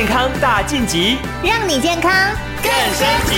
健康大晋级，让你健康更升级。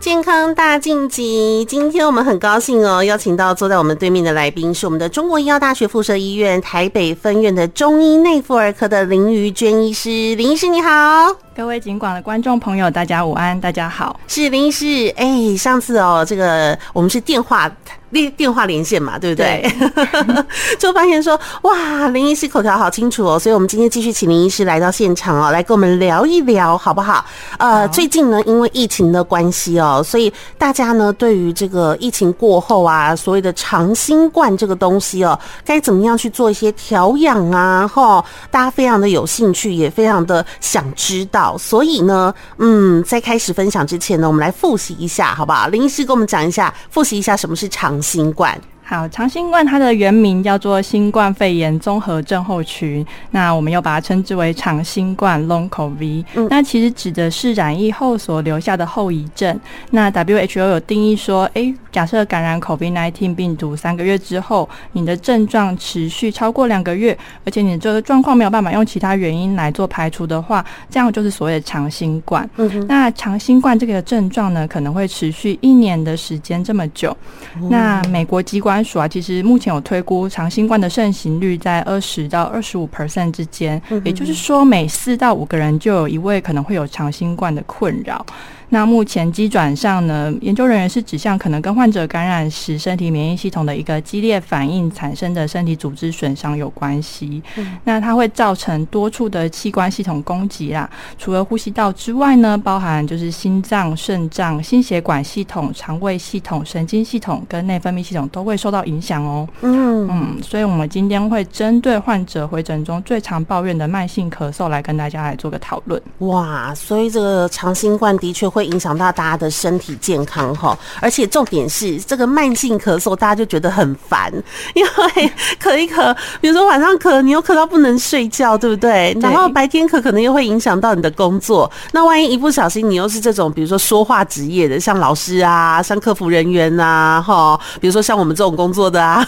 健康大晋级，今天我们很高兴哦，邀请到坐在我们对面的来宾是我们的中国医药大学附设医院台北分院的中医内妇儿科的林瑜娟医师。林医师你好，各位警广的观众朋友，大家午安，大家好，是林医师。哎、欸，上次哦，这个我们是电话。电电话连线嘛，对不对？对就发现说，哇，林医师口条好清楚哦，所以我们今天继续请林医师来到现场哦，来跟我们聊一聊，好不好？呃，最近呢，因为疫情的关系哦，所以大家呢，对于这个疫情过后啊，所谓的长新冠这个东西哦，该怎么样去做一些调养啊？哈，大家非常的有兴趣，也非常的想知道。所以呢，嗯，在开始分享之前呢，我们来复习一下，好不好？林医师跟我们讲一下，复习一下什么是长新冠。好，长新冠它的原名叫做新冠肺炎综合症候群，那我们又把它称之为长新冠 （Long COVID）。嗯，那其实指的是染疫后所留下的后遗症。那 WHO 有定义说，诶、欸，假设感染 COVID-19 病毒三个月之后，你的症状持续超过两个月，而且你这个状况没有办法用其他原因来做排除的话，这样就是所谓的长新冠。嗯哼，那长新冠这个症状呢，可能会持续一年的时间这么久。嗯、那美国机关署啊，其实目前有推估长新冠的盛行率在二十到二十五 percent 之间，也就是说每四到五个人就有一位可能会有长新冠的困扰。那目前机转上呢，研究人员是指向可能跟患者感染时身体免疫系统的一个激烈反应产生的身体组织损伤有关系。嗯。那它会造成多处的器官系统攻击啦，除了呼吸道之外呢，包含就是心脏、肾脏、心血管系统、肠胃系统、神经系统跟内分泌系统都会受到影响哦。嗯嗯，所以我们今天会针对患者回诊中最常抱怨的慢性咳嗽来跟大家来做个讨论。哇，所以这个长新冠的确会。会影响到大家的身体健康哈，而且重点是这个慢性咳嗽，大家就觉得很烦，因为咳一咳，比如说晚上咳，你又咳到不能睡觉，对不对？然后白天咳可能又会影响到你的工作，那万一一不小心，你又是这种比如说说话职业的，像老师啊，像客服人员呐，哈，比如说像我们这种工作的啊，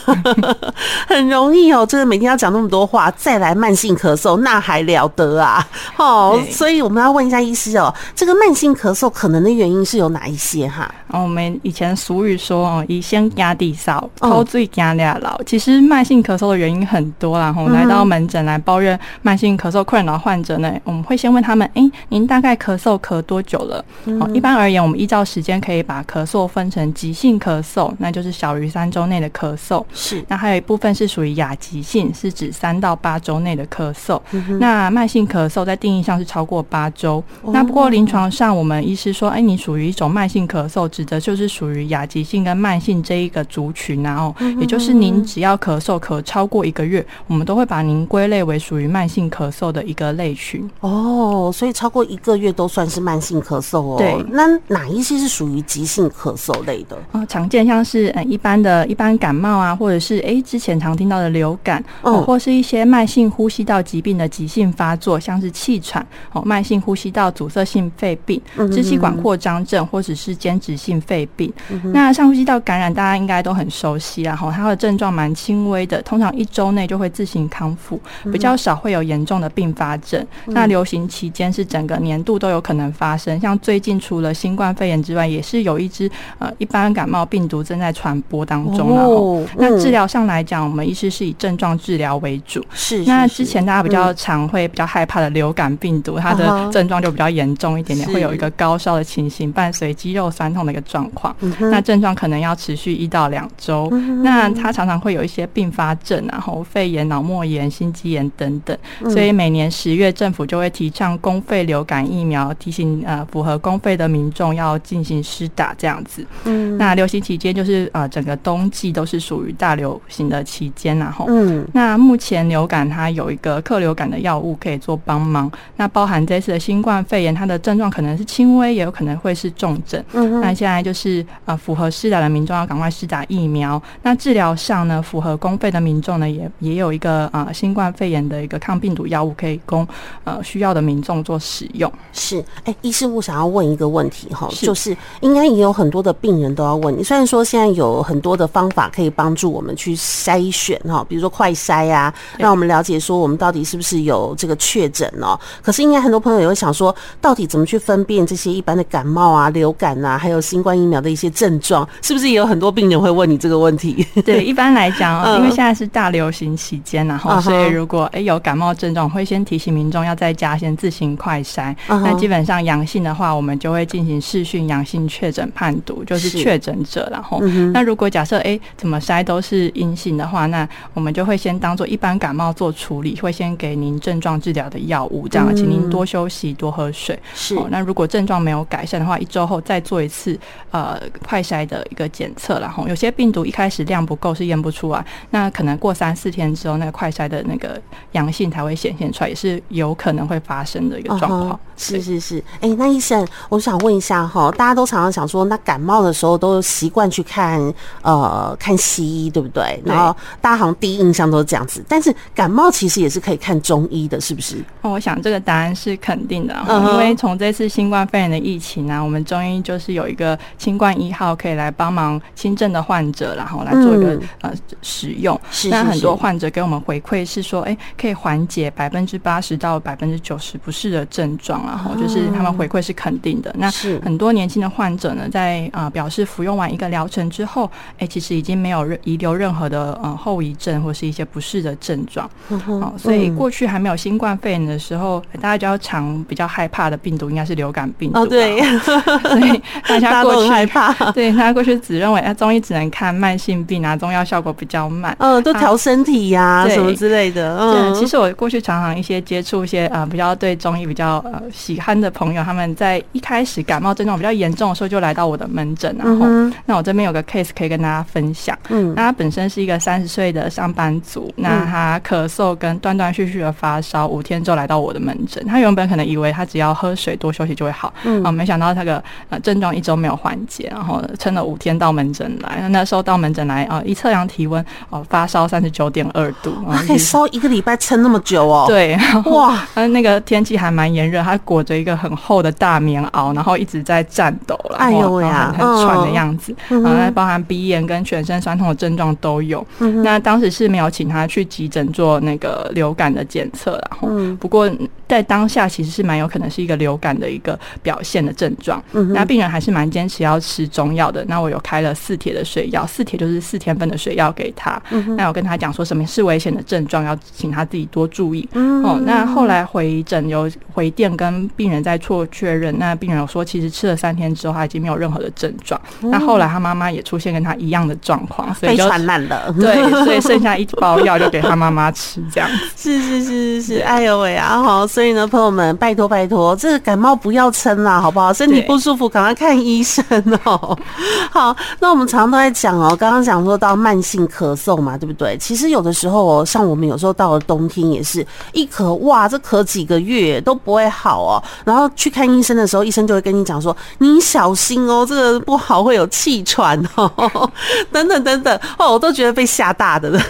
很容易哦，真的每天要讲那么多话，再来慢性咳嗽，那还了得啊？哦，所以我们要问一下医师哦，这个慢性咳嗽。可能的原因是有哪一些哈？哦，我们以前俗语说哦，以先压地少，后最压俩老。其实慢性咳嗽的原因很多啦。我们来到门诊来抱怨慢性咳嗽困扰患者呢，我们会先问他们：哎、欸，您大概咳嗽咳多久了？哦，一般而言，我们依照时间可以把咳嗽分成急性咳嗽，那就是小于三周内的咳嗽。是。那还有一部分是属于亚急性，是指三到八周内的咳嗽。那慢性咳嗽在定义上是超过八周。那不过临床上我们医师。说，哎，你属于一种慢性咳嗽，指的就是属于亚急性跟慢性这一个族群，然后也就是您只要咳嗽咳超过一个月，我们都会把您归类为属于慢性咳嗽的一个类群。哦，所以超过一个月都算是慢性咳嗽哦。对，那哪一些是属于急性咳嗽类的？哦，常见像是嗯一般的一般感冒啊，或者是哎之前常听到的流感，哦，或是一些慢性呼吸道疾病的急性发作，像是气喘哦，慢性呼吸道阻塞性肺病，支气管扩张症或者是间质性肺病，嗯、那上呼吸道感染大家应该都很熟悉，然后它的症状蛮轻微的，通常一周内就会自行康复，比较少会有严重的并发症。嗯、那流行期间是整个年度都有可能发生，像最近除了新冠肺炎之外，也是有一支呃一般感冒病毒正在传播当中。然后、那治疗上来讲，我们医师是以症状治疗为主。是，是，是。那之前大家比较常会比较害怕的流感病毒，嗯、它的症状就比较严重一点点，会有一个高烧的情形伴随肌肉酸痛的一个状况，嗯、那症状可能要持续一到两周。嗯、那它常常会有一些并发症，然后肺炎、脑膜炎、心肌炎等等。嗯、所以每年十月，政府就会提倡公费流感疫苗，提醒呃符合公费的民众要进行施打这样子。嗯，那流行期间就是呃整个冬季都是属于大流行的期间，然后嗯，那目前流感它有一个克流感的药物可以做帮忙。那包含这次的新冠肺炎，它的症状可能是轻微。也有可能会是重症。嗯，那现在就是呃，符合施打的民众要赶快施打疫苗。那治疗上呢，符合公费的民众呢，也也有一个呃新冠肺炎的一个抗病毒药物可以供呃需要的民众做使用。是，哎、欸，医师，我想要问一个问题哈，就是应该也有很多的病人都要问你。虽然说现在有很多的方法可以帮助我们去筛选哈，比如说快筛啊，让我们了解说我们到底是不是有这个确诊哦。可是应该很多朋友也会想说，到底怎么去分辨这些一般的感冒啊、流感啊，还有新冠疫苗的一些症状，是不是也有很多病人会问你这个问题？对，一般来讲，因为现在是大流行期间，然后所以如果哎有感冒症状，会先提醒民众要在家先自行快筛。那基本上阳性的话，我们就会进行视讯阳性确诊判读，就是确诊者。然后，那如果假设哎怎么筛都是阴性的话，那我们就会先当做一般感冒做处理，会先给您症状治疗的药物，这样，请您多休息、多喝水。是。那如果症状没有改善的话，一周后再做一次呃快筛的一个检测。然后，有些病毒一开始量不够是验不出来，那可能过三四天之后，那个快筛的那个阳性才会显现出来，也是有可能会发生的一个状况。是是是。哎，那医生，我想问一下哈，大家都常常想说，那感冒的时候都习惯去看呃看西医，对不对？然后大家好像第一印象都是这样子，但是感冒其实也是可以看中医的，是不是？哦，我想这个答案是肯定的，因为从这次新冠肺炎的疫情、啊，我们中医就是有一个清冠一号可以来帮忙轻症的患者，然后来做一个、嗯、呃使用。是，是，是。那很多患者给我们回馈是说，哎，可以缓解百分之八十到百分之九十不适的症状，然后就是他们回馈是肯定的。那很多年轻的患者呢，在啊、呃、表示服用完一个疗程之后，哎，其实已经没有遗留任何的呃后遗症或是一些不适的症状。哦，所以过去还没有新冠肺炎的时候，大家就要常比较害怕的病毒应该是流感病毒。哦，对。所以大家过去害怕。对，大家过去只认为啊，中医只能看慢性病啊，中药效果比较慢。嗯，都调身体呀、啊，什么之类的。嗯，其实我过去常常一些接触一些呃比较对中医比较呃喜欢的朋友，他们在一开始感冒症状比较严重的时候就来到我的门诊，然后、嗯、那我这边有个 case 可以跟大家分享。嗯，那他本身是一个三十岁的上班族，那他咳嗽跟断断续续的发烧，五天之后来到我的门诊。他原本可能以为他只要喝水多休息就会好，嗯，啊，没想到那个呃症状一周没有缓解，然后撑了五天到门诊来。那那时候到门诊来啊，一测量体温哦，发烧三十九点二度，他可以烧一个礼拜撑那么久哦。对，哇，嗯，那个天气还蛮炎热，他裹着一个很厚的大棉袄，然后一直在颤抖了，哎呦喂呀，很喘的样子，然后包含鼻炎跟全身酸痛的症状都有。那当时是没有请他去急诊做那个流感的检测，然后不过在当下其实是蛮有可能是一个流感的一个表现的症状。那病人还是蛮坚持要吃中药的。那我有开了四帖的水药，四帖就是四天份的水药给他。那我跟他讲说什么是危险的症状，要请他自己多注意。哦，那后来回诊有回电跟病人在做确认，那病人有说其实吃了三天之后他已经没有任何的症状。那后来他妈妈也出现跟他一样的状况，所以就传染了。对，所以剩下一包药就给他妈妈吃，这样子。是是是是是，哎呦喂啊！好，所以呢，朋友们，拜托拜托，这个感冒不要撑啦，好不好？身体不舒服，赶快看医生哦。好，那我们常常都在讲哦，刚刚讲说到慢性咳嗽嘛，对不对？其实有的时候哦，像我们有时候到了冬天也是一咳，哇，这咳几个月都不会好哦。然后去看医生的时候，医生就会跟你讲说，你小心哦，这个不好，会有气喘哦，等等等等哦，我都觉得被吓大的了。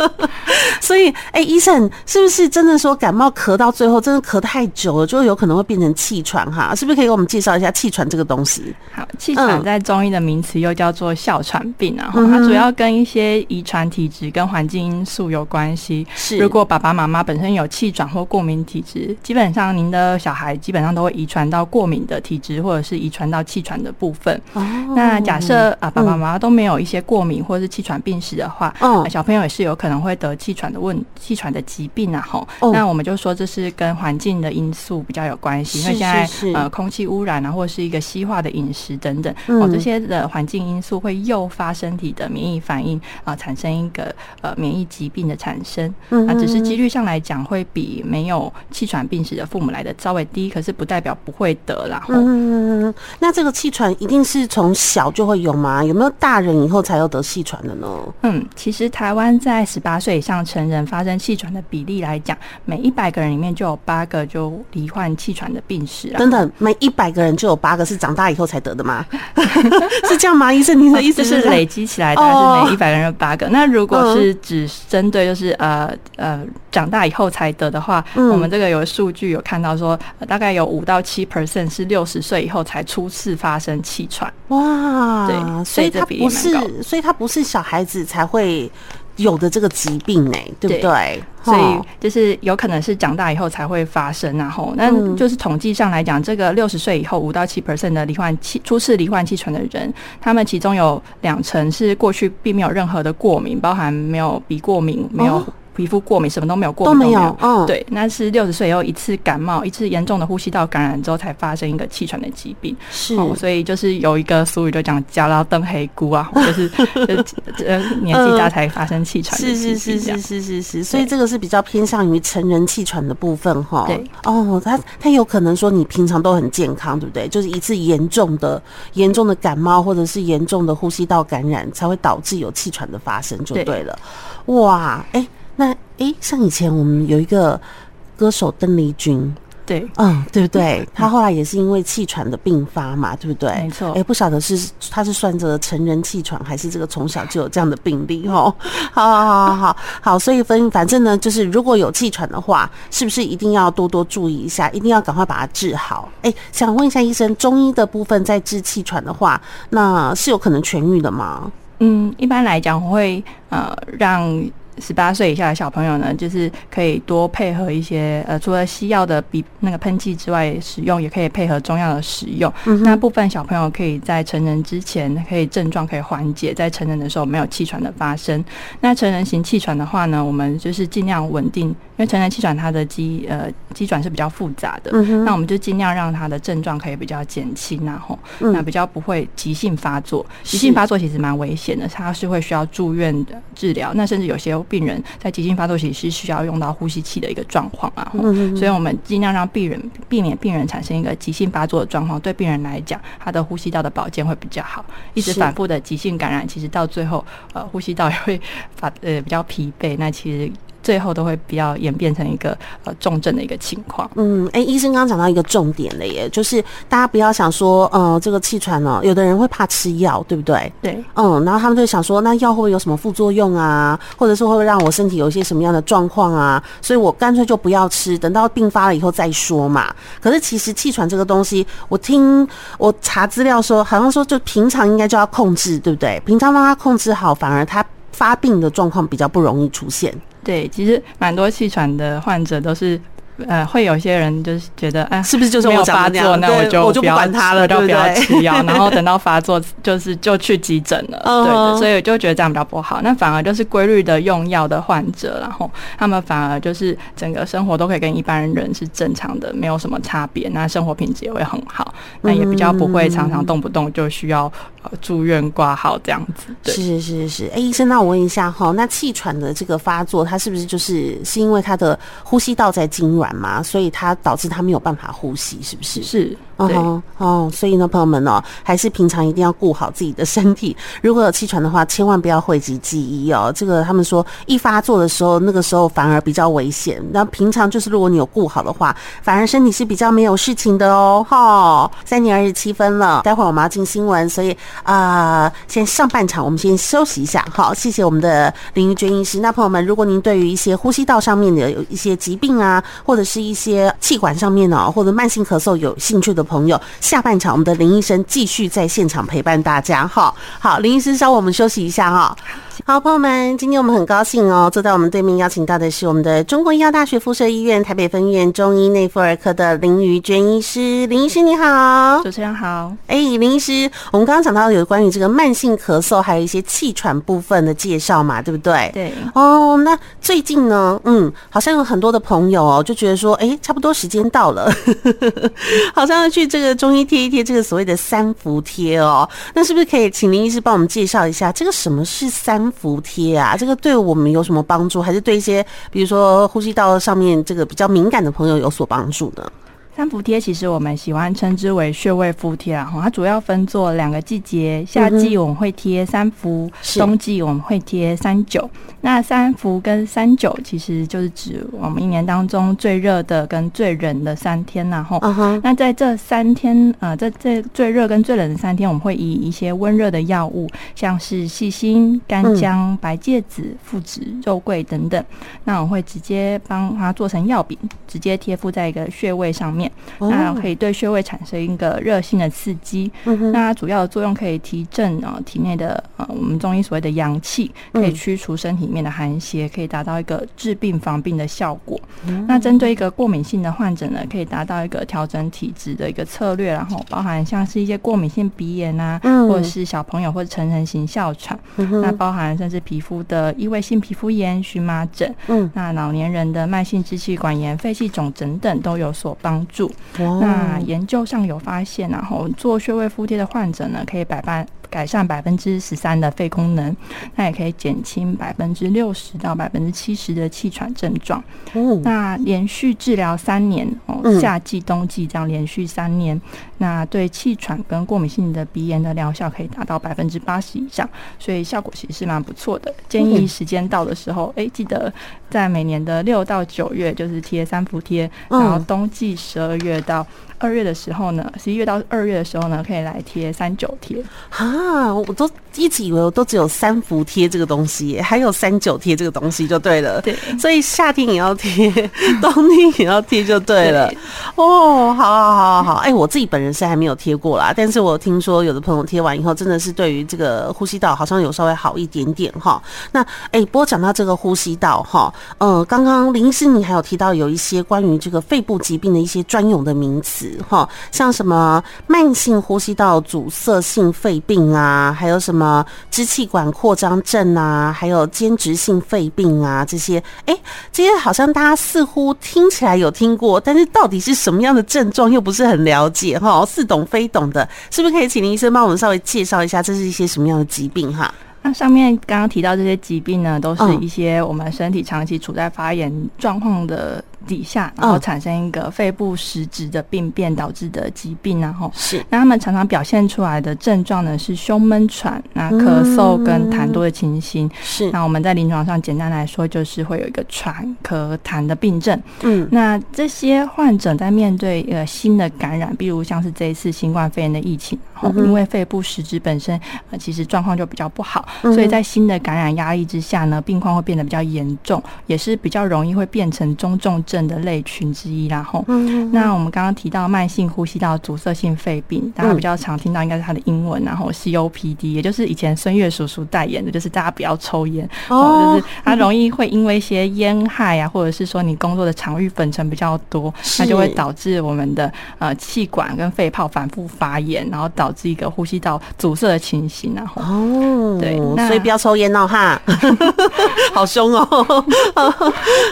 所以，哎，医生是不是真的说感冒咳到最后，真的咳太久了，就有可能会变成气喘哈？是不是可以给我们介绍一下气喘这个东西？好，气喘在中医的名词又叫做哮喘病啊，它主要跟一些遗传体质跟环境因素有关系。是，如果爸爸妈妈本身有气喘或过敏体质，基本上您的小孩基本上都会遗传到过敏的体质，或者是遗传到气喘的部分。哦，那假设啊，爸爸妈妈都没有一些过敏或者是气喘病史的话，嗯，小朋友也是有可能会得气喘的问气喘的疾病啊。吼，那我们就说这是跟环境的因素比较有关系，因为现在呃空气污染啊，或者是一个西化的饮食等等，哦，这些的环境因素会诱发身体的免疫反应啊，产生一个呃免疫疾病的产生。啊只是几率上来讲，会比没有气喘病史的父母来的稍微低，可是不代表不会得啦。嗯，那这个气喘一定是从小就会有吗？有没有大人以后才有得气喘的呢？嗯，其实台湾在十八岁以上成人发生气喘的比例来讲，每一百个人里面就有八个就罹患气喘的病史啊。等等，每一百个人就有八个是长大以后才得的吗？是这样吗？医生，您的意思是累积起来的，是每一百个人有八个。那如果是只针对就是呃呃长大以后才得的话，我们这个有数据有看到说，大概有五到七 percent 是六十岁以后才初次发生气喘。哇，对，所以他不是，所以它不是小孩子才会有的这个疾病呢，对不对？所以就是有可能是长大以后才会发生，然后那就是统计上来讲，这个六十岁以后五到七 percent 的罹患气初次罹患气喘的人，他们其中有两成是过去并没有任何的过敏，包含没有鼻过敏，没有。皮肤过敏，什么都没有过敏，都没有。嗯，对，那是六十岁以后一次感冒，一次严重的呼吸道感染之后才发生一个气喘的疾病。是，所以就是有一个俗语就讲“加到灯黑菇”啊，就是就是呃年纪大才发生气喘。是是是是是是是，所以这个是比较偏向于成人气喘的部分哈。对，哦，他他有可能说你平常都很健康，对不对？就是一次严重的严重的感冒或者是严重的呼吸道感染才会导致有气喘的发生，就对了。哇，哎。那诶，像以前我们有一个歌手邓丽君，对，嗯，对不对？他后来也是因为气喘的病发嘛，对不对？没错。哎，不晓得是他是算着成人气喘，还是这个从小就有这样的病例哦？好好好好好好，所以分反正呢，就是如果有气喘的话，是不是一定要多多注意一下，一定要赶快把它治好？诶，想问一下医生，中医的部分在治气喘的话，那是有可能痊愈的吗？嗯，一般来讲会呃让。十八岁以下的小朋友呢，就是可以多配合一些呃，除了西药的比那个喷剂之外使用，也可以配合中药的使用。嗯、那部分小朋友可以在成人之前，可以症状可以缓解，在成人的时候没有气喘的发生。那成人型气喘的话呢，我们就是尽量稳定，因为成人气喘它的机呃机转是比较复杂的，嗯、那我们就尽量让它的症状可以比较减轻，然后、嗯、那比较不会急性发作。急性发作其实蛮危险的，它是会需要住院的治疗，那甚至有些。病人在急性发作期是需要用到呼吸器的一个状况啊，所以我们尽量让病人避免病人产生一个急性发作的状况。对病人来讲，他的呼吸道的保健会比较好。一直反复的急性感染，其实到最后，呃，呼吸道也会发呃比较疲惫。那其实。最后都会比较演变成一个呃重症的一个情况。嗯，哎、欸，医生刚刚讲到一个重点了耶，就是大家不要想说，呃，这个气喘呢，有的人会怕吃药，对不对？对。嗯，然后他们就想说，那药会不会有什么副作用啊？或者是会不会让我身体有一些什么样的状况啊？所以我干脆就不要吃，等到病发了以后再说嘛。可是其实气喘这个东西，我听我查资料说，好像说就平常应该就要控制，对不对？平常让它控制好，反而它发病的状况比较不容易出现。对，其实蛮多气喘的患者都是。呃，会有些人就是觉得，哎，是不是就是没有发作，那我就我就不管他了，就不要吃药，然后等到发作就是就去急诊了，对的，所以我就觉得这样比较不好。那反而就是规律的用药的患者，然后他们反而就是整个生活都可以跟一般人是正常的，没有什么差别，那生活品质也会很好，那也比较不会常常动不动就需要住院挂号这样子。对，是是是。是，哎，医生，那我问一下哈，那气喘的这个发作，它是不是就是是因为他的呼吸道在痙攣？嘛，所以它导致他没有办法呼吸，是不是？是。哦哦，所以呢，朋友们哦，还是平常一定要顾好自己的身体。如果有气喘的话，千万不要讳疾忌医哦。这个他们说，一发作的时候，那个时候反而比较危险。那平常就是，如果你有顾好的话，反而身体是比较没有事情的哦。哈，三点二十七分了，待会儿我们要进新闻，所以啊、呃，先上半场我们先休息一下。好，谢谢我们的林玉娟医师。那朋友们，如果您对于一些呼吸道上面的有一些疾病啊，或者是一些气管上面呢，或者慢性咳嗽有兴趣的。朋友，下半场我们的林医生继续在现场陪伴大家哈。好，林医生稍后我们休息一下哈。好，朋友们，今天我们很高兴哦，坐在我们对面邀请到的是我们的中国医药大学附设医院台北分院中医内妇儿科的林瑜娟医师。林医师你好，主持人好。哎，林医师，我们刚刚讲到有关于这个慢性咳嗽，还有一些气喘部分的介绍嘛，对不对？对。哦，那最近呢，嗯，好像有很多的朋友哦，就觉得说，哎，差不多时间到了，好像要去这个中医贴一贴这个所谓的三伏贴哦。那是不是可以请林医师帮我们介绍一下，这个什么是三伏贴啊，这个对我们有什么帮助？还是对一些比如说呼吸道上面这个比较敏感的朋友有所帮助呢？三伏贴其实我们喜欢称之为穴位敷贴然后，它主要分作两个季节，夏季我们会贴三伏，嗯、冬季我们会贴三九。那三伏跟三九其实就是指我们一年当中最热的跟最冷的三天，然后，那在这三天，呃，在这最热跟最冷的三天，我们会以一些温热的药物，像是细辛、干姜、白芥子、附子、肉桂等等，那我会直接帮它做成药饼，直接贴敷在一个穴位上面，那可以对穴位产生一个热性的刺激。那它主要的作用可以提振啊体内的呃我们中医所谓的阳气，可以驱除身体里面的寒邪，可以达到一个治病防病的效果。那针对一个过敏性的患者呢，可以达到一个调整体质的一个策略，然后包含像是一些过敏性鼻炎啊，或者是小朋友或者成人型哮喘，那包含甚至皮肤的异位性皮肤炎、荨麻疹，那老年人的慢性支气管炎、肺气肿等等都有所帮助。那研究上有发现，然后做穴位敷贴的患者呢，可以百般。改善百分之十三的肺功能，那也可以减轻百分之六十到百分之七十的气喘症状。嗯，那连续治疗三年哦，夏季、冬季这样连续三年，那对气喘跟过敏性的鼻炎的疗效可以达到百分之八十以上，所以效果其实是蛮不错的。建议时间到的时候，哎，记得在每年的六到九月就是贴三伏贴，然后冬季十二月到。二月的时候呢，十一月到二月的时候呢，可以来贴三九贴啊！我都一直以为我都只有三伏贴这个东西，还有三九贴这个东西就对了。对，所以夏天也要贴，冬天也要贴就对了。对哦，好好好好好，哎、欸，我自己本人是还没有贴过啦，但是我听说有的朋友贴完以后，真的是对于这个呼吸道好像有稍微好一点点哈。那哎、欸，不过讲到这个呼吸道哈，嗯，刚刚林医师你还有提到有一些关于这个肺部疾病的一些专有的名词。哈，像什么慢性呼吸道阻塞性肺病啊，还有什么支气管扩张症啊，还有间质性肺病啊，这些，哎、欸，这些好像大家似乎听起来有听过，但是到底是什么样的症状又不是很了解哈，似懂非懂的，是不是可以请林医生帮我们稍微介绍一下，这是一些什么样的疾病哈？那上面刚刚提到这些疾病呢，都是一些我们身体长期处在发炎状况的。底下，然后产生一个肺部实质的病变导致的疾病，然后是。那他们常常表现出来的症状呢是胸闷喘、那咳嗽跟痰多的情形。是。那我们在临床上简单来说，就是会有一个喘、咳、痰的病症。嗯，那这些患者在面对呃新的感染，比如像是这一次新冠肺炎的疫情，然后因为肺部实质本身呃其实状况就比较不好，所以在新的感染压力之下呢，病况会变得比较严重，也是比较容易会变成中重症的类群之一，然后，那我们刚刚提到慢性呼吸道阻塞性肺病，大家比较常听到应该是它的英文，然后 COPD，也就是以前孙越叔叔代言的，就是大家不要抽烟，哦，就是它容易会因为一些烟害啊，或者是说你工作的场域粉尘比较多，它就会导致我们的呃气管跟肺泡反复发炎，然后导致一个呼吸道阻塞的情形，然后哦，对，所以不要抽烟哦，哈，好凶哦，好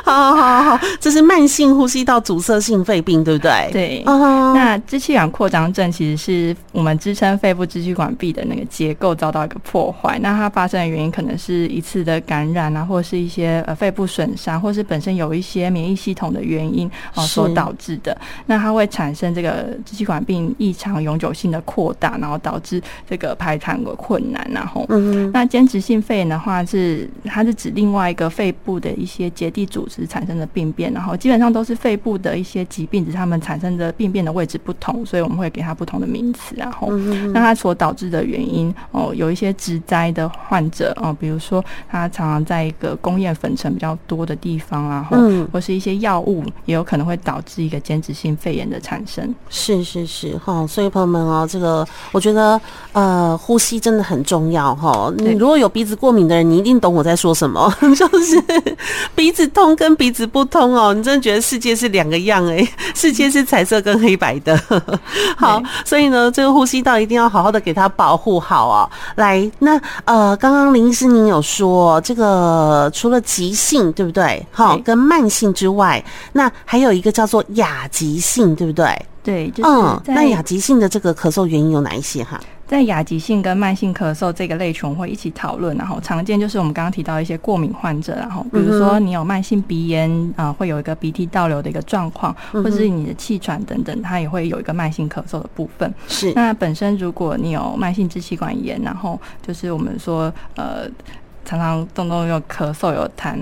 好好好，这是。慢性呼吸道阻塞性肺病，对不对？对。Uh-huh. 那支气管扩张症其实是我们支撑肺部支气管壁的那个结构遭到一个破坏。那它发生的原因可能是一次的感染啊，或者是一些呃肺部损伤，或是本身有一些免疫系统的原因啊所导致的。那它会产生这个支气管病异常永久性的扩大，然后导致这个排痰的困难。然后，嗯，那间质性肺炎的话是它是指另外一个肺部的一些结缔组织产生的病变，然后。基本上都是肺部的一些疾病，只是它们产生的病变的位置不同，所以我们会给它不同的名词。然后，那它所导致的原因哦，有一些植栽的患者哦，比如说他常常在一个工业粉尘比较多的地方，然后或是一些药物也有可能会导致一个间质性肺炎的产生。是是是哈，所以朋友们哦，这个我觉得呃，呼吸真的很重要哈。你如果有鼻子过敏的人，你一定懂我在说什么，就是鼻子通跟鼻子不通哦。真的觉得世界是两个样哎、欸，世界是彩色跟黑白的。好，所以呢，这个呼吸道一定要好好的给它保护好哦。来，那呃，刚刚林医师您有说，这个除了急性对不对？好，跟慢性之外，那还有一个叫做亚急性，对不对？对，就是、嗯，那亚急性的这个咳嗽原因有哪一些哈？在亚急性跟慢性咳嗽这个类群会一起讨论，然后常见就是我们刚刚提到一些过敏患者，然后比如说你有慢性鼻炎啊、呃，会有一个鼻涕倒流的一个状况，或者是你的气喘等等，它也会有一个慢性咳嗽的部分。是，那本身如果你有慢性支气管炎，然后就是我们说呃。常常动动有咳嗽有痰，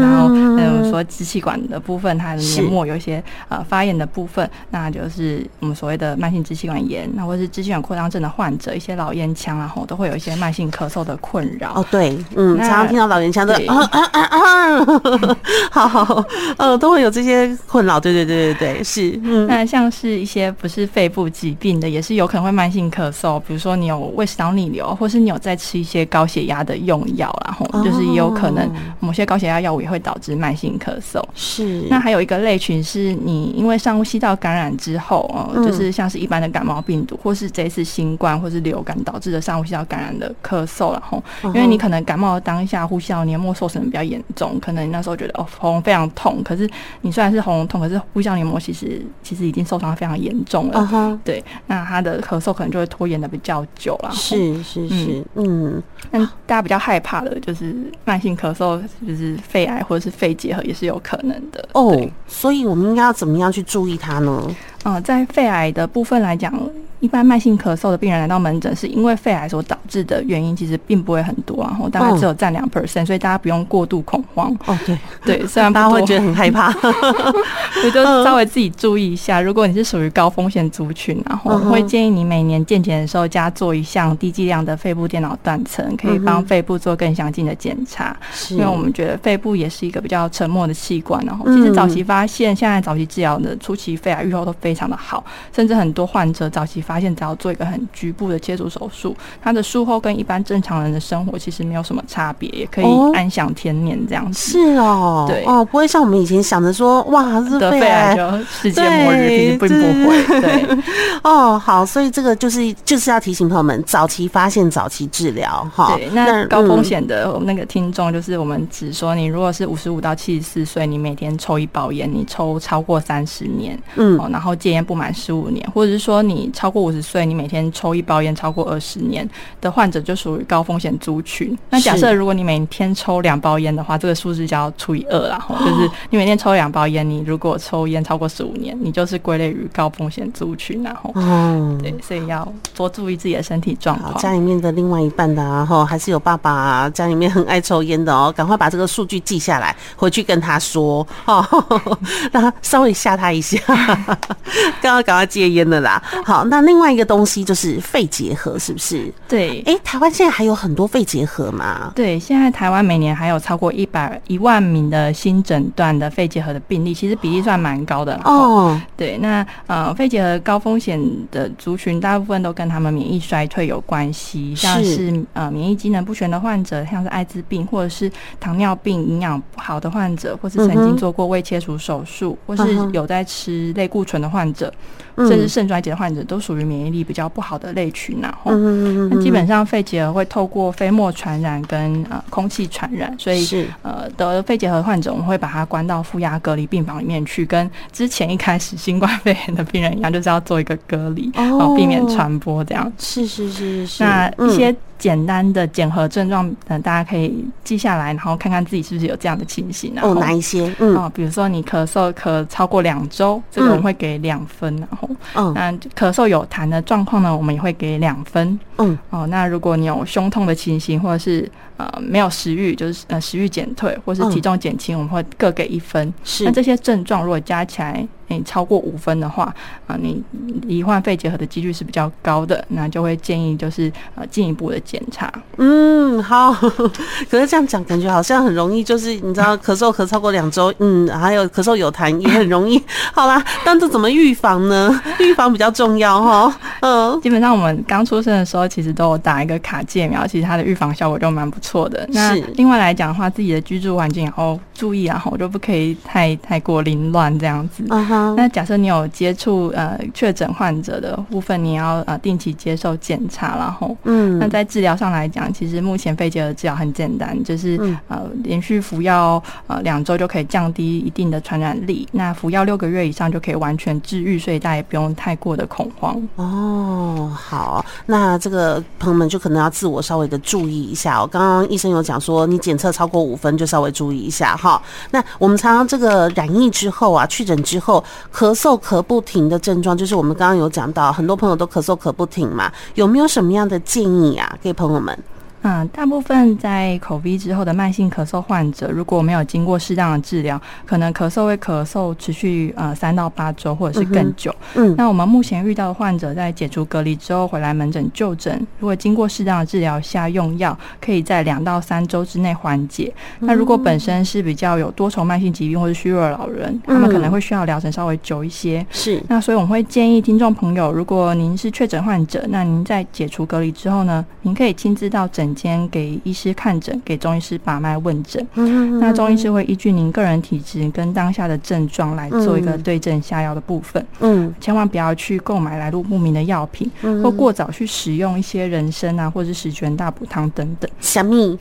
然后嗯说支气管的部分，它的黏膜有一些呃发炎的部分，那就是我们所谓的慢性支气管炎，那或是支气管扩张症的患者，一些老烟枪，然后都会有一些慢性咳嗽的困扰。哦，对，嗯，常常听到老烟枪的啊啊啊啊，好好，呃，都会有这些困扰。对对对对对，是。嗯，那像是一些不是肺部疾病的，也是有可能会慢性咳嗽，比如说你有胃食道逆流，或是你有在吃一些高血压的用药。然后就是也有可能某些高血压药物也会导致慢性咳嗽。是。那还有一个类群是你因为上呼吸道感染之后，呃，就是像是一般的感冒病毒，或是这次新冠或是流感导致的上呼吸道感染的咳嗽。然后，因为你可能感冒当下呼吸道黏膜受损比较严重，可能你那时候觉得哦喉咙非常痛，可是你虽然是喉咙痛，可是呼吸道黏膜其实其实已经受伤非常严重了。对。那他的咳嗽可能就会拖延的比较久了。是是是，嗯。那大家比较害怕的。就是慢性咳嗽，就是肺癌或者是肺结核也是有可能的哦。所以我们应该要怎么样去注意它呢？嗯、呃，在肺癌的部分来讲。一般慢性咳嗽的病人来到门诊，是因为肺癌所导致的原因，其实并不会很多，然后大概只有占两 percent，所以大家不用过度恐慌。哦，对对，虽然 大家会觉得很害怕，所以就稍微自己注意一下。如果你是属于高风险族群，然后我们会建议你每年健检的时候加做一项低剂量的肺部电脑断层，可以帮肺部做更详尽的检查。因为我们觉得肺部也是一个比较沉默的器官，然后其实早期发现，现在早期治疗的初期肺癌预后都非常的好，甚至很多患者早期发发现只要做一个很局部的切除手术，他的术后跟一般正常人的生活其实没有什么差别，也可以安享天年这样子。是哦，对哦，不会像我们以前想着说，哇，得肺癌就世界末日，其实并不会。对，哦，好，所以这个就是就是要提醒朋友们，早期发现，早期治疗。哈，对，那高风险的那个听众，就是我们只说，你如果是五十五到七十四岁，你每天抽一包烟，你抽超过三十年，嗯，然后戒烟不满十五年，或者是说你超过五十岁，你每天抽一包烟超过二十年的患者就属于高风险族群。那假设如果你每天抽两包烟的话，这个数字就要除以二，然后就是你每天抽两包烟，你如果抽烟超过十五年，你就是归类于高风险族群，然后嗯，对，所以要多注意自己的身体状况。家里面的另外一半的，然后还是有爸爸啊，家里面很爱抽烟的哦，赶快把这个数据记下来，回去跟他说哦，让他稍微吓他一下，刚刚赶快戒烟了啦。好，那另外一个东西就是肺结核，是不是？对，哎、欸，台湾现在还有很多肺结核吗？对，现在台湾每年还有超过一百一万名的新诊断的肺结核的病例，其实比例算蛮高的哦。对，那呃，肺结核高风险的族群，大部分都跟他们免疫衰退有关系，像是呃免疫机能不全的患者，像是艾滋病或者是糖尿病营养不好的患者，或是曾经做过胃切除手术，或是有在吃类固醇的患者，患者。甚至肾衰竭的患者，都属于免疫力比较不好的类群，然后那基本上肺结核会透过飞沫传染跟呃空气传染，所以是呃得肺结核患者，我们会把他关到负压隔离病房里面去，跟之前一开始新冠 肺炎的病人一样，就是要做一个隔离，然后避免传播这样。是是是是。那一些简单的检核症状，嗯，大家可以记下来，然后看看自己是不是有这样的情形。然后哦，哪一些？嗯，哦，比如说你咳嗽咳超过两周，这个我们会给两分，然后嗯，那咳嗽有痰的状况呢，我们也会给两分。嗯，哦，那如果你有胸痛的情形，或者是呃没有食欲，就是呃食欲减退，或是体重减轻，我们会各给一分。是，那这些症状如果加起来，你超过五分的话，啊，你罹患肺结核的几率是比较高的，那就会建议就是呃进一步的检查。嗯，好。可是这样讲，感觉好像很容易，就是你知道 咳嗽咳超过两周，嗯，还有咳嗽有痰也很容易。好啦，但这怎么预防呢？预防比较重要哈。嗯，基本上我们刚出生的时候，其实都有打一个卡介苗，其实它的预防效果就蛮不错的。那另外来讲的话，自己的居住环境然后注意，啊，我就不可以太太过凌乱这样子。嗯哼。哼，那假设你有接触呃确诊患者的部分，你要呃定期接受检查，然后嗯，那在治疗上来讲，其实目前肺结核治疗很简单，就是、嗯、呃连续服药呃两周就可以降低一定的传染力，那服药六个月以上就可以完全治愈，所以大家也不用太过的恐慌。哦，好，那这个朋友们就可能要自我稍微的注意一下哦。刚刚医生有讲说，你检测超过五分就稍微注意一下哈。那我们常常这个染疫之后啊，确诊之后咳嗽咳不停的症状，就是我们刚刚有讲到，很多朋友都咳嗽咳不停嘛，有没有什么样的建议啊，给朋友们？嗯，大部分在 COVID 之后的慢性咳嗽患者，如果没有经过适当的治疗，可能咳嗽会咳嗽持续呃三到八周或者是更久。嗯，嗯，那我们目前遇到的患者在解除隔离之后回来门诊就诊，如果经过适当的治疗下用药，可以在两到三周之内缓解。嗯、那如果本身是比较有多重慢性疾病或者虚弱的老人，他们可能会需要疗程稍微久一些。是，那所以我们会建议听众朋友，如果您是确诊患者，那您在解除隔离之后呢，您可以亲自到诊间给医师看诊，给中医师把脉问诊。嗯那中医师会依据您个人体质跟当下的症状来做一个对症下药的部分。嗯，千万不要去购买来路不明的药品，嗯，或过早去使用一些人参啊，或者是十全大补汤等等。小蜜，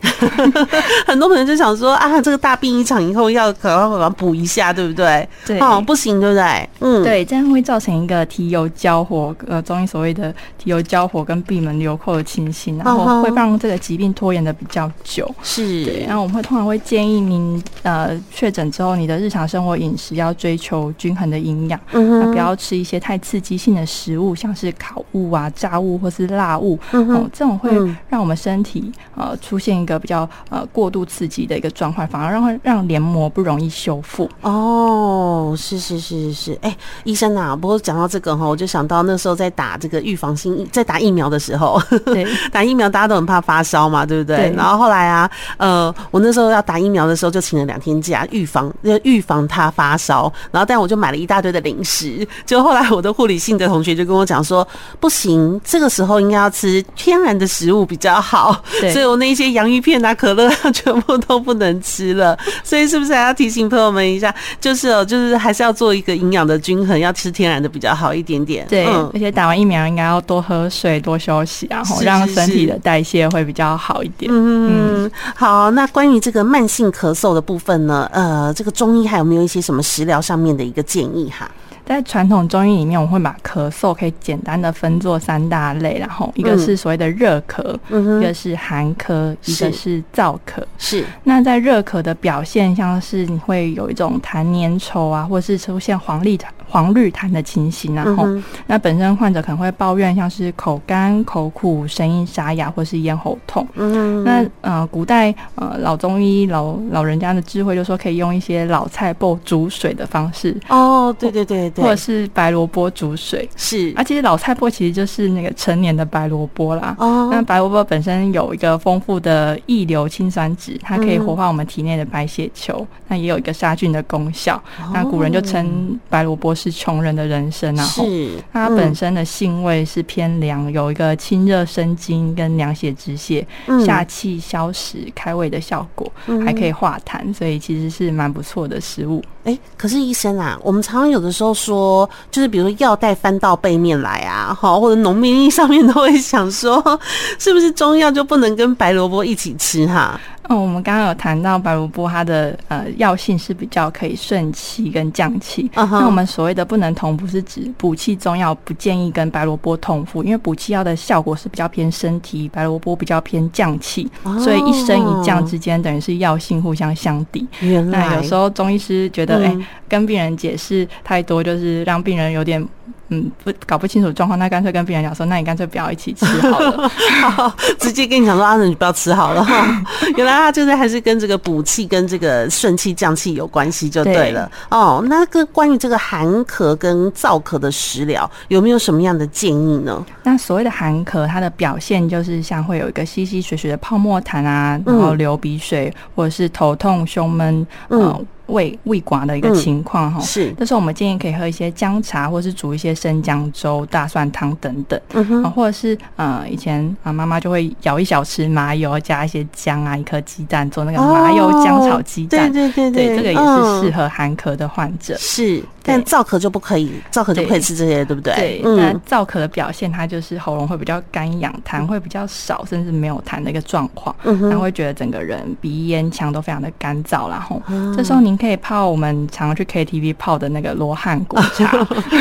很多朋友就想说啊，这个大病一场以后要赶快把它补一下，对不对？对，哦，不行，对不对？嗯，对，这样会造成一个提油交火，呃，中医所谓的提油交火跟闭门留寇的情形，然后会让这个疾病拖延的比较久，是。对。然后我们会通常会建议您，呃，确诊之后，你的日常生活饮食要追求均衡的营养，嗯，不要吃一些太刺激性的食物，像是烤物啊、炸物或是辣物，嗯，哦，这种会让我们身体呃出现一个比较呃过度刺激的一个状况，反而让让黏膜不容易修复。哦，是是是。是是，哎、欸，医生啊，不过讲到这个哈，我就想到那时候在打这个预防性在打疫苗的时候，对，打疫苗大家都很怕发烧嘛，对不对？对，然后后来啊，呃，我那时候要打疫苗的时候，就请了两天假，预防要预防他发烧。然后，但我就买了一大堆的零食。就后来我的护理系的同学就跟我讲说，不行，这个时候应该要吃天然的食物比较好。对，所以我那些洋芋片啊、可乐啊，全部都不能吃了。所以是不是还要提醒朋友们一下？就是哦，就是还是要做一个营养的均衡，要吃天然的比较好一点点。对，嗯、而且打完疫苗应该要多喝水、多休息，然后让身体的代谢会比较好一点。嗯，好，那关于这个慢性咳嗽的部分呢？呃，这个中医还有没有一些什么食疗上面的一个建议哈？在传统中医里面，我们会把咳嗽可以简单的分作三大类，然后一个是所谓的热咳，嗯，一个是寒咳，一个是燥咳。是。那在热咳的表现，像是你会有一种痰粘稠啊，或是出现黄绿痰、黄绿痰的情形，然后那本身患者可能会抱怨像是口干、口苦、声音沙哑，或是咽喉痛。嗯。那呃，古代呃老中医老老人家的智慧就说，可以用一些老菜脯煮水的方式。哦，对对对。或者是白萝卜煮水，是啊，其实老菜脯其实就是那个成年的白萝卜啦。哦，那白萝卜本身有一个丰富的异硫氰酸酯，它可以活化我们体内的白血球，那、嗯、也有一个杀菌的功效。哦、那古人就称白萝卜是穷人的人生啊。是，它本身的性味是偏凉，有一个清热生津跟凉血止血、嗯、下气消食、开胃的效果，嗯、还可以化痰，所以其实是蛮不错的食物。哎、欸，可是医生啊，我们常常有的时候说，就是比如说药袋翻到背面来啊，好，或者农民历上面都会想说，是不是中药就不能跟白萝卜一起吃哈？嗯，我们刚刚有谈到白萝卜，它的呃药性是比较可以顺气跟降气。Uh -huh. 那我们所谓的不能同服，是指补气中药不建议跟白萝卜同服，因为补气药的效果是比较偏身体，白萝卜比较偏降气，oh. 所以一升一降之间等于是药性互相相抵。那有时候中医师觉得，哎、嗯欸，跟病人解释太多，就是让病人有点。嗯，不搞不清楚状况，那干脆跟病人讲说，那你干脆不要一起吃好了，好直接跟你讲说，阿、啊、仁你不要吃好了。原来他就是还是跟这个补气跟这个顺气降气有关系就对了。对哦，那个关于这个寒咳跟燥咳的食疗，有没有什么样的建议呢？那所谓的寒咳，它的表现就是像会有一个稀稀水水的泡沫痰啊，然后流鼻水，嗯、或者是头痛、胸闷，嗯。呃胃胃寡的一个情况哈、嗯，是，但是我们建议可以喝一些姜茶，或是煮一些生姜粥、大蒜汤等等，嗯哼，或者是呃，以前啊妈妈就会舀一小匙麻油，加一些姜啊，一颗鸡蛋做那个麻油姜炒鸡蛋，对对对对，对，这个也是适合寒咳的患者。是，但燥咳就不可以，燥咳就不可以吃这些，对不对？对，嗯，那燥咳的表现，它就是喉咙会比较干痒，痰会比较少，甚至没有痰的一个状况。然后会觉得整个人鼻咽腔都非常的干燥，然后这时候您可以泡我们常常去 KTV 泡的那个罗汉果茶，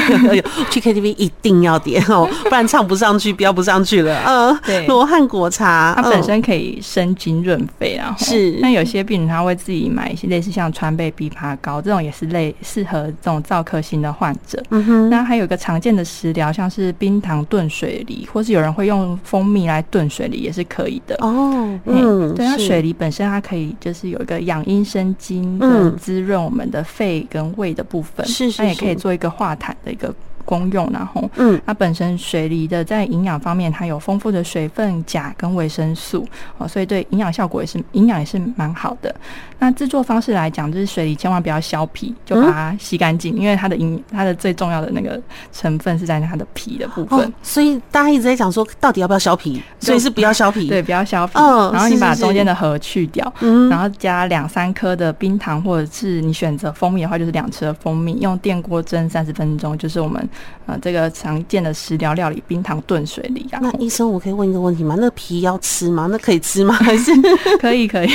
去 KTV 一定要点哦，不然唱不上去，飙不上去了。嗯，对，罗汉果茶，它本身可以生津润肺，然后是。那有些病人他会自己买一些类似像川贝枇杷膏这种，也是类适合这种。燥咳型的患者，嗯哼，那还有一个常见的食疗，像是冰糖炖水梨，或是有人会用蜂蜜来炖水梨，也是可以的。哦，嗯，对，那水梨本身它可以就是有一个养阴生津，跟滋润我们的肺跟胃的部分，它也可以做一个化痰的一个。功用，然后，嗯，它本身水梨的在营养方面，它有丰富的水分、钾跟维生素，哦，所以对营养效果也是营养也是蛮好的。那制作方式来讲，就是水梨千万不要削皮，就把它洗干净，因为它的营它的最重要的那个成分是在它的皮的部分。所以大家一直在讲说，到底要不要削皮？所以是不要削皮，对，不要削皮。嗯，然后你把中间的核去掉，嗯，然后加两三颗的冰糖，或者是你选择蜂蜜的话，就是两匙的蜂蜜，用电锅蒸三十分钟，就是我们。呃，这个常见的食疗料理，冰糖炖水梨啊。那医生，我可以问一个问题吗？那皮要吃吗？那可以吃吗？还是可 以可以，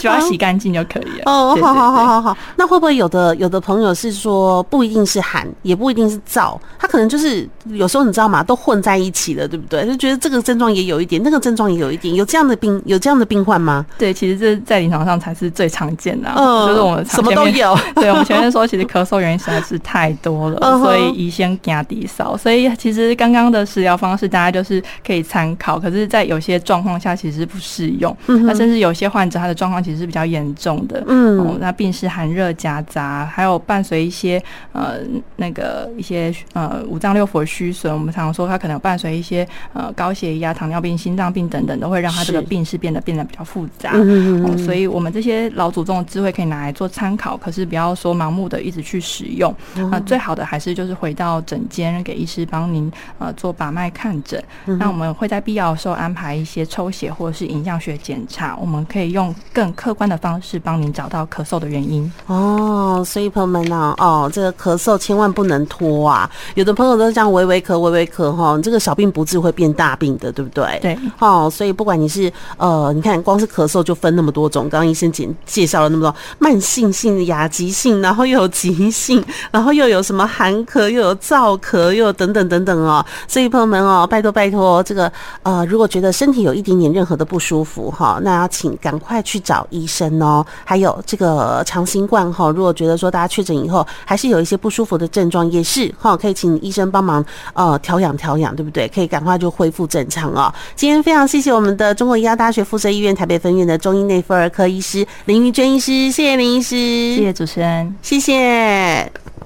只 要洗干净就可以了。哦，好好好好好。那会不会有的有的朋友是说，不一定是寒，也不一定是燥，他可能就是有时候你知道吗？都混在一起了，对不对？就觉得这个症状也有一点，那个症状也有一点，有这样的病有这样的病患吗？对，其实这在临床上才是最常见的，嗯，就是我们什么都有。对，我们前面说，其实咳嗽原因实在是太多了，所以医先压低烧。所以其实刚刚的食疗方式，大家就是可以参考。可是，在有些状况下，其实不适用。嗯，那甚至有些患者，他的状况其实是比较严重的。嗯，哦，那病是寒热夹杂，还有伴随一些呃那个一些呃五脏六腑的虚损。我们常常说，它可能伴随一些呃高血压、糖尿病、心脏病等等，都会让他这个病是变得变得比较复杂。嗯，哦，所以我们这些老祖宗的智慧可以拿来做参考，可是不要说盲目的一直去使用。嗯，呃，最好的还是就是回到诊间给医师。帮您呃做把脉看诊，嗯、那我们会在必要的时候安排一些抽血或者是影像学检查，我们可以用更客观的方式帮您找到咳嗽的原因。哦，所以朋友们呢，哦，这个咳嗽千万不能拖啊！有的朋友都是这样微微咳、微微咳哈，这个小病不治会变大病的，对不对？对。哦，所以不管你是呃，你看光是咳嗽就分那么多种，刚刚医生简介绍了那么多，慢性性、亚急性，然后又有急性，然后又有什么寒咳，又有燥咳，又有等。等等等等哦，所以朋友们哦，拜托拜托，这个呃，如果觉得身体有一点点任何的不舒服哈，那要请赶快去找医生哦。还有这个长新冠哈，如果觉得说大家确诊以后还是有一些不舒服的症状，也是哈，可以请医生帮忙呃调养调养，对不对？可以赶快就恢复正常哦。今天非常谢谢我们的中国医药大学附设医院台北分院的中医内妇儿科医师林玉娟医师，谢谢林医师，谢谢主持人，谢谢。